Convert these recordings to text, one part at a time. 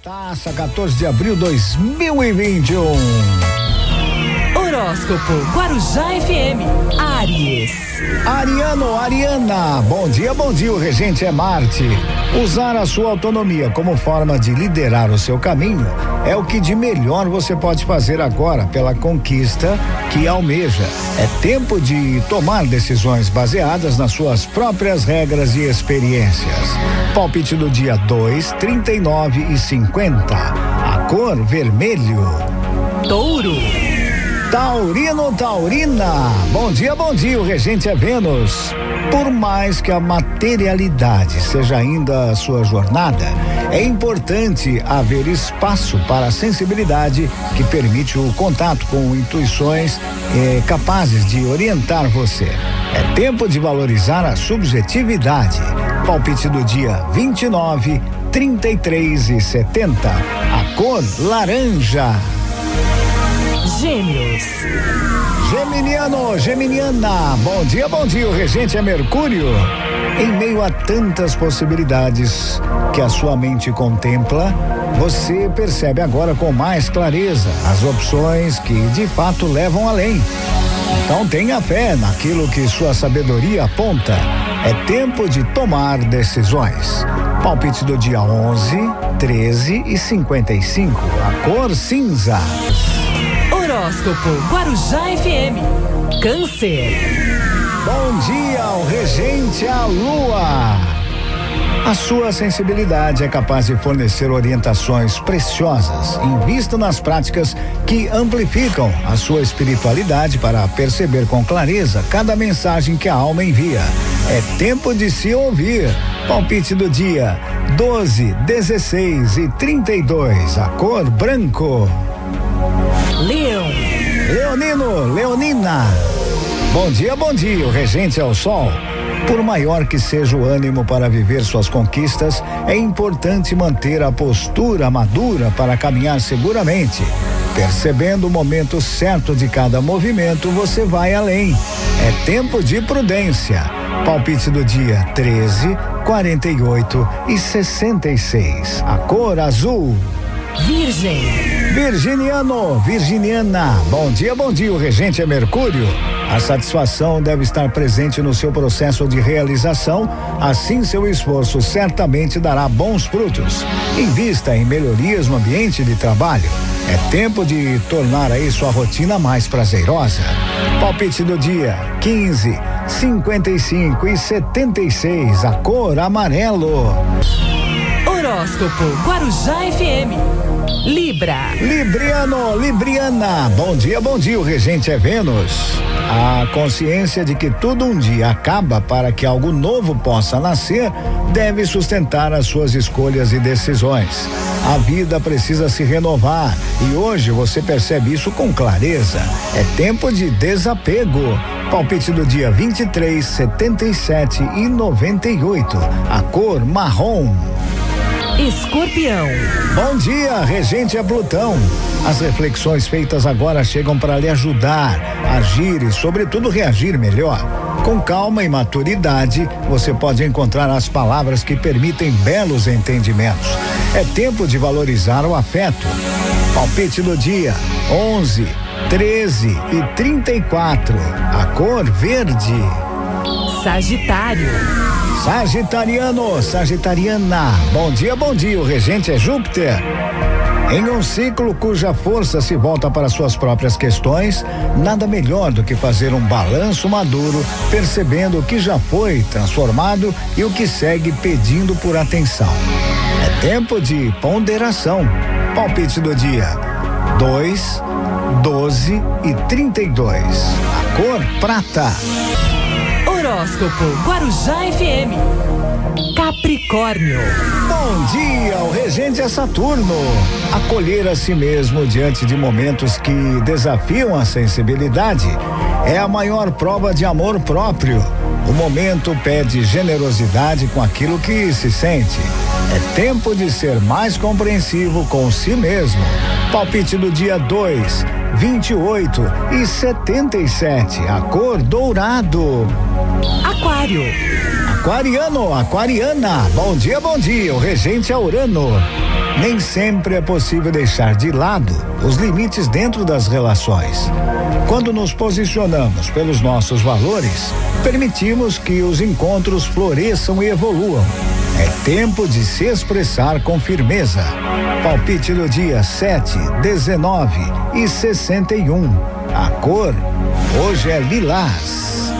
Taça 14 de abril 2021. Horóscopo Guarujá FM. Aries. Ariano, Ariana, bom dia, bom dia. O regente é Marte. Usar a sua autonomia como forma de liderar o seu caminho é o que de melhor você pode fazer agora pela conquista que almeja. É tempo de tomar decisões baseadas nas suas próprias regras e experiências. Palpite do dia 2, 39 e 50. A cor vermelho. Touro. Taurino, Taurina, bom dia, bom dia, o regente é Vênus. Por mais que a materialidade seja ainda a sua jornada, é importante haver espaço para a sensibilidade que permite o contato com intuições eh, capazes de orientar você. É tempo de valorizar a subjetividade. Palpite do dia 29, 33 e 70. A cor laranja. Gêmeos. Geminiano, Geminiana, bom dia, bom dia. O regente é Mercúrio. Em meio a tantas possibilidades que a sua mente contempla, você percebe agora com mais clareza as opções que de fato levam além. Então tenha fé naquilo que sua sabedoria aponta. É tempo de tomar decisões. Palpite do dia 11, 13 e 55. A cor cinza. Horóscopo Guarujá FM. Câncer. Bom dia, o regente a lua. A sua sensibilidade é capaz de fornecer orientações preciosas. Invista nas práticas que amplificam a sua espiritualidade para perceber com clareza cada mensagem que a alma envia. É tempo de se ouvir. Palpite do dia: 12, 16 e 32. A cor branco. Leão. Leonino, Leonina. Bom dia, bom dia. O regente é o sol. Por maior que seja o ânimo para viver suas conquistas, é importante manter a postura madura para caminhar seguramente. Percebendo o momento certo de cada movimento, você vai além. É tempo de prudência. Palpite do dia 13, 48 e 66. A cor azul. Virgem. Virginiano, Virginiana, bom dia, bom dia. O regente é Mercúrio. A satisfação deve estar presente no seu processo de realização, assim seu esforço certamente dará bons frutos. Invista em melhorias no ambiente de trabalho. É tempo de tornar aí sua rotina mais prazerosa. Palpite do dia: 15, 55 e 76. A cor amarelo. Horóscopo Guarujá FM. Libra. Libriano, Libriana, bom dia, bom dia, o regente é Vênus. A consciência de que tudo um dia acaba para que algo novo possa nascer deve sustentar as suas escolhas e decisões. A vida precisa se renovar e hoje você percebe isso com clareza. É tempo de desapego. Palpite do dia 23, 77 e 98. A cor marrom. Escorpião. Bom dia, regente é Plutão. As reflexões feitas agora chegam para lhe ajudar a agir e, sobretudo, reagir melhor. Com calma e maturidade, você pode encontrar as palavras que permitem belos entendimentos. É tempo de valorizar o afeto. Palpite do dia: 11, 13 e 34. A cor verde. Sagitário. Sagitariano, Sagitariana, bom dia, bom dia. O regente é Júpiter. Em um ciclo cuja força se volta para suas próprias questões, nada melhor do que fazer um balanço maduro, percebendo o que já foi transformado e o que segue pedindo por atenção. É tempo de ponderação. Palpite do dia: 2, 12 e 32. A cor prata. Horóscopo Guarujá FM. Capricórnio. Bom dia, o regente é Saturno. Acolher a si mesmo diante de momentos que desafiam a sensibilidade é a maior prova de amor próprio. O momento pede generosidade com aquilo que se sente. É tempo de ser mais compreensivo com si mesmo. Palpite do dia 2, 28 e 77. A cor dourado. Aquário. Aquariano, aquariana, bom dia, bom dia. O regente é Urano. Nem sempre é possível deixar de lado os limites dentro das relações. Quando nos posicionamos pelos nossos valores, permitimos que os encontros floresçam e evoluam. É tempo de se expressar com firmeza. Palpite do dia 7, 19 e 61. A cor hoje é lilás.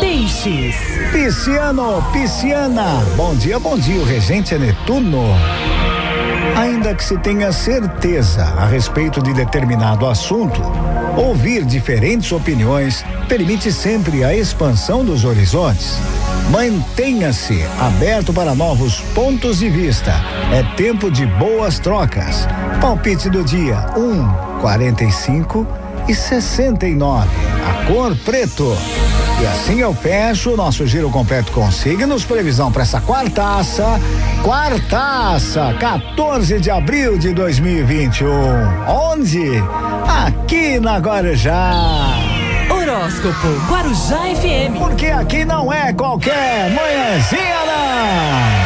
Peixes. Pisciano, pisciana. Bom dia, bom dia. O regente é Netuno. Ainda que se tenha certeza a respeito de determinado assunto, ouvir diferentes opiniões permite sempre a expansão dos horizontes. Mantenha-se aberto para novos pontos de vista. É tempo de boas trocas. Palpite do dia: 1, 45 e 69. A cor preto. E assim eu fecho o nosso giro completo com signos. Previsão para essa quartaça. Quartaça, 14 de abril de 2021. Onde? Aqui na Guarujá. Horóscopo Guarujá FM. Porque aqui não é qualquer manhãzinha, não.